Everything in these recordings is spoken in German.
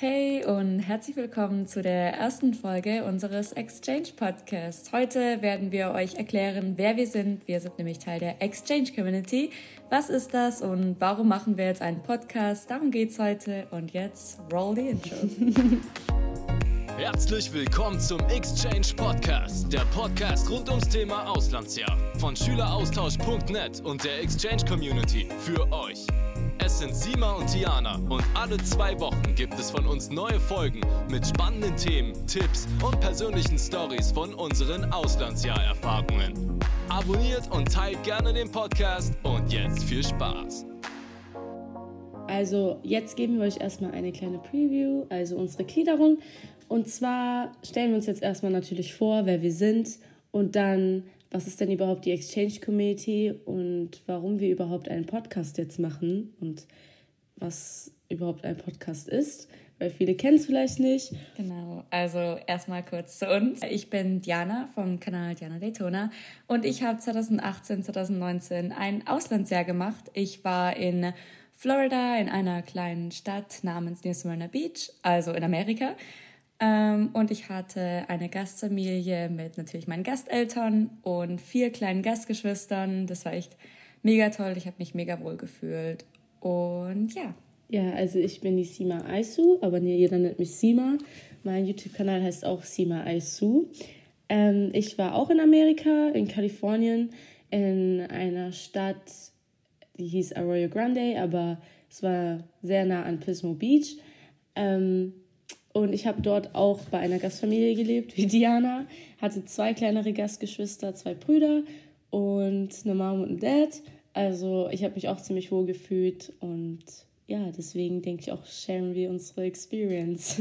Hey und herzlich willkommen zu der ersten Folge unseres Exchange Podcasts. Heute werden wir euch erklären, wer wir sind. Wir sind nämlich Teil der Exchange Community. Was ist das und warum machen wir jetzt einen Podcast? Darum geht's heute und jetzt roll the intro. Herzlich willkommen zum Exchange Podcast, der Podcast rund ums Thema Auslandsjahr von Schüleraustausch.net und der Exchange Community für euch. Es sind Sima und Tiana und alle zwei Wochen gibt es von uns neue Folgen mit spannenden Themen, Tipps und persönlichen Stories von unseren Auslandsjahrerfahrungen. Abonniert und teilt gerne den Podcast und jetzt viel Spaß. Also jetzt geben wir euch erstmal eine kleine Preview, also unsere Gliederung. Und zwar stellen wir uns jetzt erstmal natürlich vor, wer wir sind und dann was ist denn überhaupt die Exchange Community und warum wir überhaupt einen Podcast jetzt machen und was überhaupt ein Podcast ist, weil viele kennen es vielleicht nicht. Genau, also erstmal kurz zu uns. Ich bin Diana vom Kanal Diana Daytona und ich habe 2018, 2019 ein Auslandsjahr gemacht. Ich war in Florida in einer kleinen Stadt namens New Smyrna Beach, also in Amerika. Ähm, und ich hatte eine Gastfamilie mit natürlich meinen Gasteltern und vier kleinen Gastgeschwistern. Das war echt mega toll. Ich habe mich mega wohl gefühlt. Und ja. Ja, also ich bin die Sima Aisu, aber jeder nennt mich Sima. Mein YouTube-Kanal heißt auch Sima Aisu. Ähm, ich war auch in Amerika, in Kalifornien, in einer Stadt, die hieß Arroyo Grande, aber es war sehr nah an Pismo Beach. Ähm, und ich habe dort auch bei einer Gastfamilie gelebt, wie Diana. Hatte zwei kleinere Gastgeschwister, zwei Brüder und eine Mom und ein Dad. Also ich habe mich auch ziemlich wohl gefühlt und ja, deswegen denke ich auch, sharen wir unsere Experience.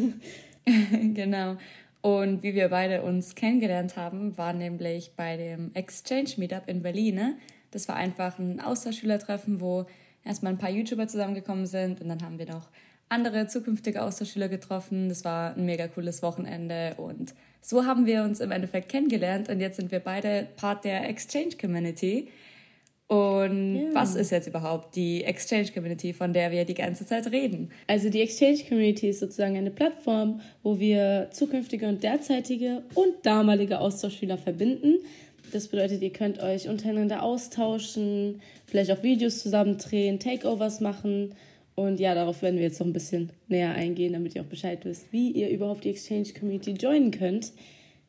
genau. Und wie wir beide uns kennengelernt haben, war nämlich bei dem Exchange Meetup in Berlin. Ne? Das war einfach ein Austauschschülertreffen, wo erstmal ein paar YouTuber zusammengekommen sind und dann haben wir noch andere zukünftige Austauschschüler getroffen. Das war ein mega cooles Wochenende und so haben wir uns im Endeffekt kennengelernt und jetzt sind wir beide Part der Exchange Community. Und ja. was ist jetzt überhaupt die Exchange Community, von der wir die ganze Zeit reden? Also die Exchange Community ist sozusagen eine Plattform, wo wir zukünftige und derzeitige und damalige Austauschschüler verbinden. Das bedeutet, ihr könnt euch untereinander austauschen, vielleicht auch Videos zusammen drehen, Takeovers machen und ja, darauf werden wir jetzt noch ein bisschen näher eingehen, damit ihr auch Bescheid wisst, wie ihr überhaupt die Exchange Community joinen könnt.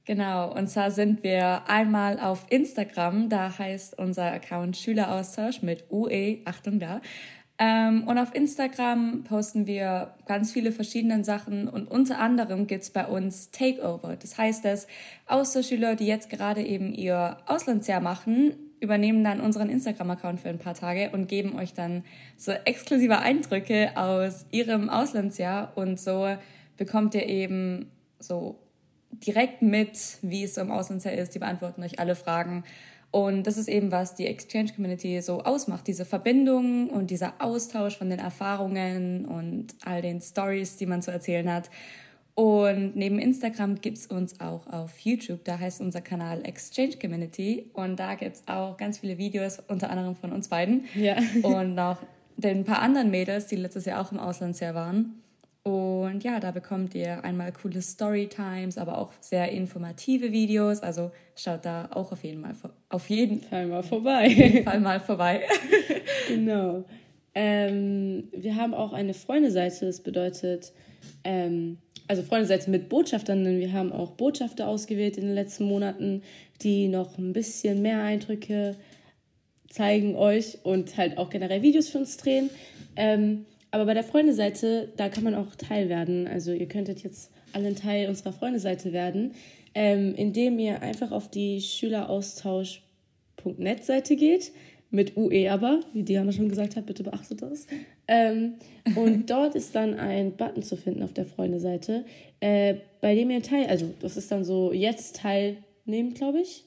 Genau, und zwar sind wir einmal auf Instagram, da heißt unser Account Schüleraustausch mit UE, Achtung da. Ähm, und auf Instagram posten wir ganz viele verschiedene Sachen und unter anderem gibt es bei uns Takeover. Das heißt, dass Austauschschüler, die jetzt gerade eben ihr Auslandsjahr machen, übernehmen dann unseren Instagram-Account für ein paar Tage und geben euch dann so exklusive Eindrücke aus ihrem Auslandsjahr und so bekommt ihr eben so direkt mit, wie es so im Auslandsjahr ist. Die beantworten euch alle Fragen. Und das ist eben, was die Exchange Community so ausmacht. Diese Verbindung und dieser Austausch von den Erfahrungen und all den Stories, die man zu erzählen hat. Und neben Instagram gibt es uns auch auf YouTube. Da heißt unser Kanal Exchange Community. Und da gibt es auch ganz viele Videos, unter anderem von uns beiden. Ja. und noch den paar anderen Mädels, die letztes Jahr auch im Auslandsjahr waren. Und ja, da bekommt ihr einmal coole Storytimes, aber auch sehr informative Videos. Also schaut da auch auf jeden, mal, auf jeden Fall mal vorbei. Auf jeden Fall mal vorbei. genau. Ähm, wir haben auch eine Freundeseite, das bedeutet, ähm, also Freundeseite mit Botschaftern, denn wir haben auch Botschafter ausgewählt in den letzten Monaten, die noch ein bisschen mehr Eindrücke zeigen euch und halt auch generell Videos für uns drehen. Ähm, aber bei der Freundeseite, da kann man auch Teil werden. Also ihr könntet jetzt alle ein Teil unserer Freundeseite werden, ähm, indem ihr einfach auf die Schüleraustausch.net Seite geht mit UE aber, wie Diana schon gesagt hat, bitte beachtet das. Ähm, und dort ist dann ein Button zu finden auf der Freunde-Seite, äh, bei dem ihr teil, also das ist dann so jetzt teilnehmen, glaube ich.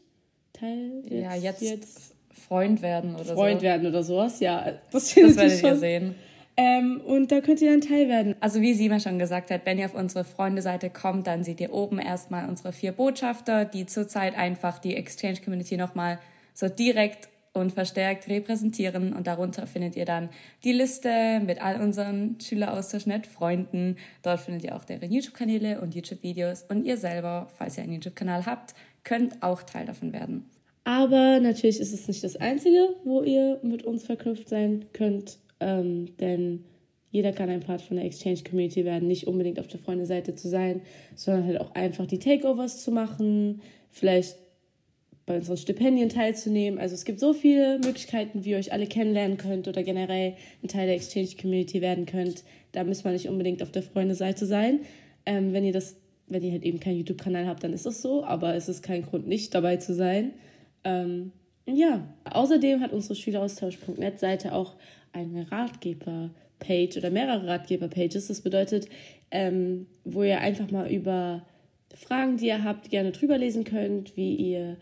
Teil jetzt, ja, jetzt, jetzt Freund werden oder Freund so. werden oder sowas, ja. Das, das werdet ihr sehen. Ähm, und da könnt ihr dann teil werden. Also wie Sima schon gesagt hat, wenn ihr auf unsere Freunde-Seite kommt, dann seht ihr oben erstmal unsere vier Botschafter, die zurzeit einfach die Exchange Community nochmal so direkt und verstärkt repräsentieren. Und darunter findet ihr dann die Liste mit all unseren Schüleraustausch-Net-Freunden. Dort findet ihr auch deren YouTube-Kanäle und YouTube-Videos. Und ihr selber, falls ihr einen YouTube-Kanal habt, könnt auch Teil davon werden. Aber natürlich ist es nicht das Einzige, wo ihr mit uns verknüpft sein könnt, ähm, denn jeder kann ein Part von der Exchange Community werden, nicht unbedingt auf der Freundeseite zu sein, sondern halt auch einfach die Takeovers zu machen, vielleicht bei unseren Stipendien teilzunehmen. Also es gibt so viele Möglichkeiten, wie ihr euch alle kennenlernen könnt oder generell ein Teil der Exchange Community werden könnt. Da müsst man nicht unbedingt auf der Freundeseite sein. Ähm, wenn ihr das, wenn ihr halt eben keinen YouTube-Kanal habt, dann ist es so, aber es ist kein Grund, nicht dabei zu sein. Ähm, ja, außerdem hat unsere Schüleraustausch.net Seite auch eine Ratgeber-Page oder mehrere Ratgeber-Pages. Das bedeutet, ähm, wo ihr einfach mal über Fragen, die ihr habt, gerne drüber lesen könnt, wie ihr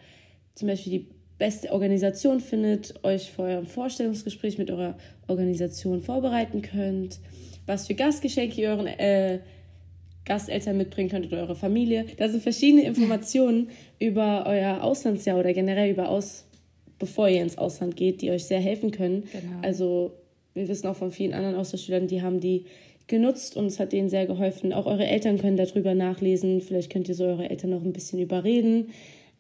zum Beispiel die beste Organisation findet, euch vor eurem Vorstellungsgespräch mit eurer Organisation vorbereiten könnt, was für Gastgeschenke ihr euren äh, Gasteltern mitbringen könnt oder eure Familie. Da sind verschiedene Informationen über euer Auslandsjahr oder generell über aus, bevor ihr ins Ausland geht, die euch sehr helfen können. Genau. Also wir wissen auch von vielen anderen Austauschschülern, die haben die genutzt und es hat denen sehr geholfen. Auch eure Eltern können darüber nachlesen. Vielleicht könnt ihr so eure Eltern noch ein bisschen überreden.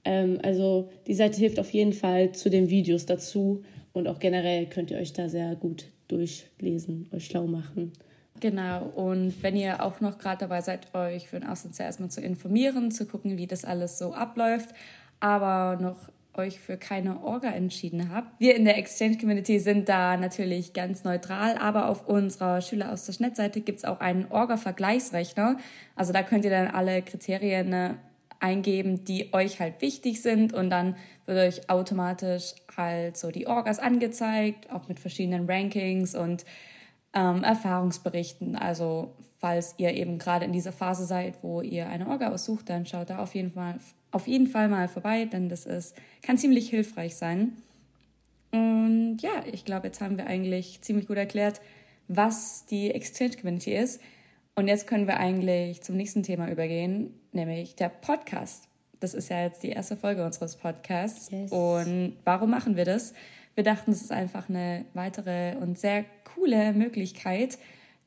Ähm, also die Seite hilft auf jeden Fall zu den Videos dazu und auch generell könnt ihr euch da sehr gut durchlesen, euch schlau machen. Genau, und wenn ihr auch noch gerade dabei seid, euch für den Auslandsjahr erstmal zu informieren, zu gucken, wie das alles so abläuft, aber noch euch für keine Orga entschieden habt. Wir in der Exchange Community sind da natürlich ganz neutral, aber auf unserer Schüleraustausch-Net-Seite gibt es auch einen Orga-Vergleichsrechner. Also da könnt ihr dann alle Kriterien ne, eingeben, die euch halt wichtig sind und dann wird euch automatisch halt so die Orgas angezeigt, auch mit verschiedenen Rankings und ähm, Erfahrungsberichten. Also falls ihr eben gerade in dieser Phase seid, wo ihr eine Orga aussucht, dann schaut da auf jeden Fall, auf jeden Fall mal vorbei, denn das ist, kann ziemlich hilfreich sein. Und ja, ich glaube, jetzt haben wir eigentlich ziemlich gut erklärt, was die Exchange Community ist. Und jetzt können wir eigentlich zum nächsten Thema übergehen, nämlich der Podcast. Das ist ja jetzt die erste Folge unseres Podcasts. Yes. Und warum machen wir das? Wir dachten, es ist einfach eine weitere und sehr coole Möglichkeit,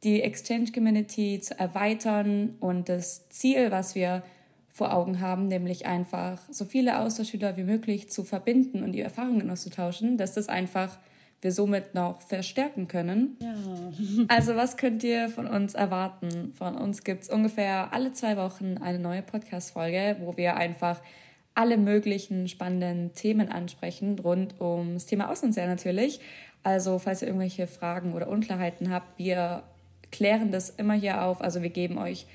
die Exchange Community zu erweitern und das Ziel, was wir vor Augen haben, nämlich einfach so viele Austauschschüler wie möglich zu verbinden und die Erfahrungen auszutauschen, dass das einfach wir somit noch verstärken können. Ja. Also was könnt ihr von uns erwarten? Von uns gibt es ungefähr alle zwei Wochen eine neue Podcast-Folge, wo wir einfach alle möglichen spannenden Themen ansprechen, rund ums Thema Auslandsjahr natürlich. Also falls ihr irgendwelche Fragen oder Unklarheiten habt, wir klären das immer hier auf. Also wir geben euch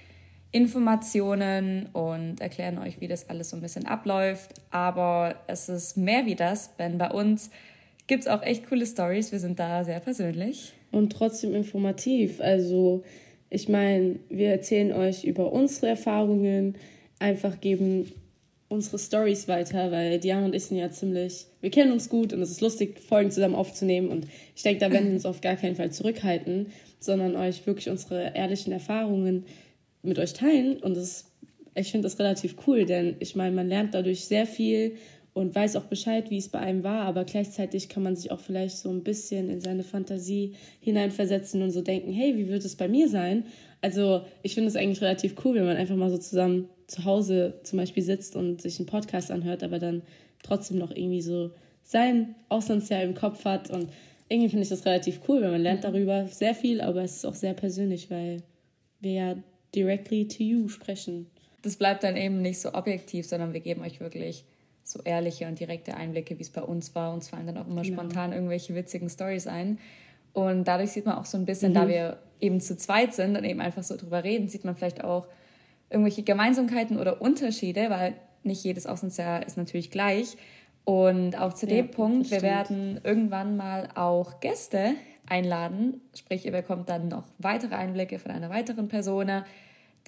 Informationen und erklären euch, wie das alles so ein bisschen abläuft. Aber es ist mehr wie das, denn bei uns gibt es auch echt coole Stories. Wir sind da sehr persönlich. Und trotzdem informativ. Also ich meine, wir erzählen euch über unsere Erfahrungen, einfach geben unsere Stories weiter, weil Diana und ich sind ja ziemlich, wir kennen uns gut und es ist lustig, Folgen zusammen aufzunehmen und ich denke, da werden wir uns auf gar keinen Fall zurückhalten, sondern euch wirklich unsere ehrlichen Erfahrungen mit euch teilen und das, ich finde das relativ cool, denn ich meine, man lernt dadurch sehr viel und weiß auch Bescheid, wie es bei einem war, aber gleichzeitig kann man sich auch vielleicht so ein bisschen in seine Fantasie hineinversetzen und so denken, hey, wie wird es bei mir sein? Also ich finde es eigentlich relativ cool, wenn man einfach mal so zusammen zu Hause zum Beispiel sitzt und sich einen Podcast anhört, aber dann trotzdem noch irgendwie so sein Auslandsjahr im Kopf hat. Und irgendwie finde ich das relativ cool, weil man lernt darüber sehr viel, aber es ist auch sehr persönlich, weil wir ja directly to you sprechen. Das bleibt dann eben nicht so objektiv, sondern wir geben euch wirklich so ehrliche und direkte Einblicke, wie es bei uns war. Uns fallen dann auch immer genau. spontan irgendwelche witzigen Stories ein. Und dadurch sieht man auch so ein bisschen, mhm. da wir eben zu zweit sind und eben einfach so drüber reden, sieht man vielleicht auch irgendwelche Gemeinsamkeiten oder Unterschiede, weil nicht jedes Auslandsjahr ist natürlich gleich. Und auch zu ja, dem Punkt, wir werden irgendwann mal auch Gäste einladen. Sprich, ihr bekommt dann noch weitere Einblicke von einer weiteren Person.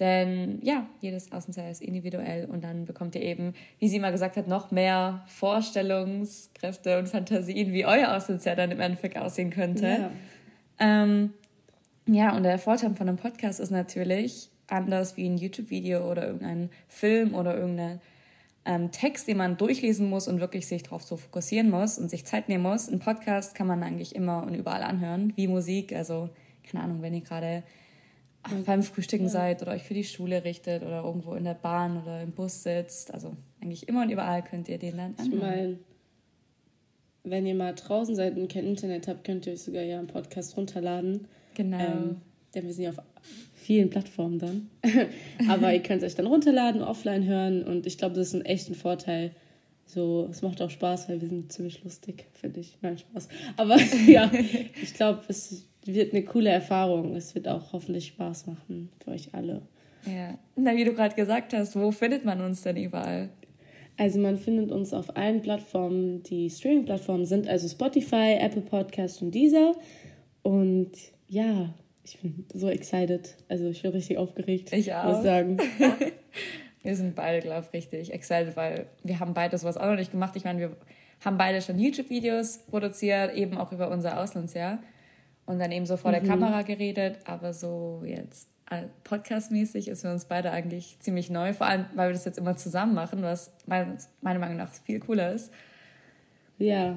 Denn ja, jedes Außenseiter ist individuell und dann bekommt ihr eben, wie sie mal gesagt hat, noch mehr Vorstellungskräfte und Fantasien, wie euer Außenseiter dann im Endeffekt aussehen könnte. Ja. Ähm, ja, und der Vorteil von einem Podcast ist natürlich anders wie ein YouTube-Video oder irgendein Film oder irgendeine ähm, Text, den man durchlesen muss und wirklich sich darauf so fokussieren muss und sich Zeit nehmen muss. Ein Podcast kann man eigentlich immer und überall anhören, wie Musik. Also, keine Ahnung, wenn ihr gerade beim Frühstücken ja. seid oder euch für die Schule richtet oder irgendwo in der Bahn oder im Bus sitzt. Also eigentlich immer und überall könnt ihr den dann anhören. Ich meine, wenn ihr mal draußen seid und kein Internet habt, könnt ihr euch sogar ja einen Podcast runterladen. Genau. Ähm, denn wir sind ja auf vielen Plattformen dann. Aber ihr könnt es euch dann runterladen, offline hören und ich glaube, das ist ein echter Vorteil. So, es macht auch Spaß, weil wir sind ziemlich lustig, finde ich. Nein, Spaß. Aber ja, ich glaube, es wird eine coole Erfahrung. Es wird auch hoffentlich Spaß machen für euch alle. Ja, na, wie du gerade gesagt hast, wo findet man uns denn überall? Also man findet uns auf allen Plattformen, die Streaming-Plattformen sind, also Spotify, Apple Podcast und Deezer. Und ja, ich bin so excited. Also ich bin richtig aufgeregt. Ich auch. Muss sagen. wir sind beide, glaube ich, richtig excited, weil wir haben beide sowas auch noch nicht gemacht. Ich meine, wir haben beide schon YouTube-Videos produziert, eben auch über unser Auslandsjahr und dann eben so vor mhm. der Kamera geredet, aber so jetzt podcastmäßig ist für uns beide eigentlich ziemlich neu, vor allem, weil wir das jetzt immer zusammen machen, was meiner Meinung nach viel cooler ist. Ja, ja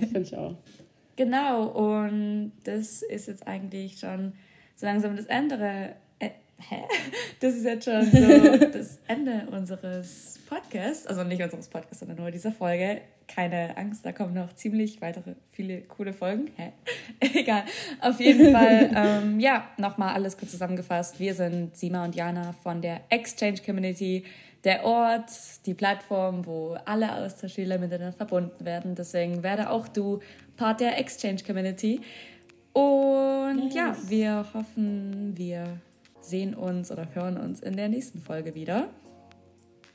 finde ich auch. genau, und das ist jetzt eigentlich schon so langsam das Ende. Hä? Das ist jetzt schon so das Ende unseres Podcasts, also nicht unseres Podcasts, sondern nur dieser Folge keine Angst, da kommen noch ziemlich weitere viele coole Folgen. Hä? Egal. Auf jeden Fall, ähm, ja, nochmal alles kurz zusammengefasst. Wir sind Sima und Jana von der Exchange Community, der Ort, die Plattform, wo alle Austauschschüler miteinander verbunden werden. Deswegen werde auch du Part der Exchange Community. Und yes. ja, wir hoffen, wir sehen uns oder hören uns in der nächsten Folge wieder.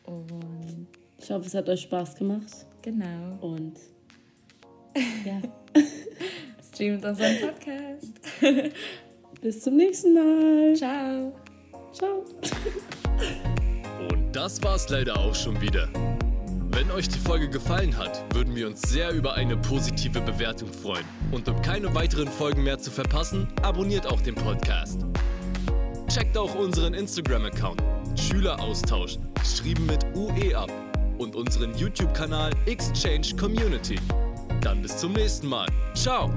Und ich hoffe, es hat euch Spaß gemacht. Genau. Und ja. Streamt unseren Podcast. Bis zum nächsten Mal. Ciao. Ciao. Und das war's leider auch schon wieder. Wenn euch die Folge gefallen hat, würden wir uns sehr über eine positive Bewertung freuen. Und um keine weiteren Folgen mehr zu verpassen, abonniert auch den Podcast. Checkt auch unseren Instagram-Account Schüleraustausch, geschrieben mit UE ab und unseren YouTube-Kanal Exchange Community. Dann bis zum nächsten Mal. Ciao!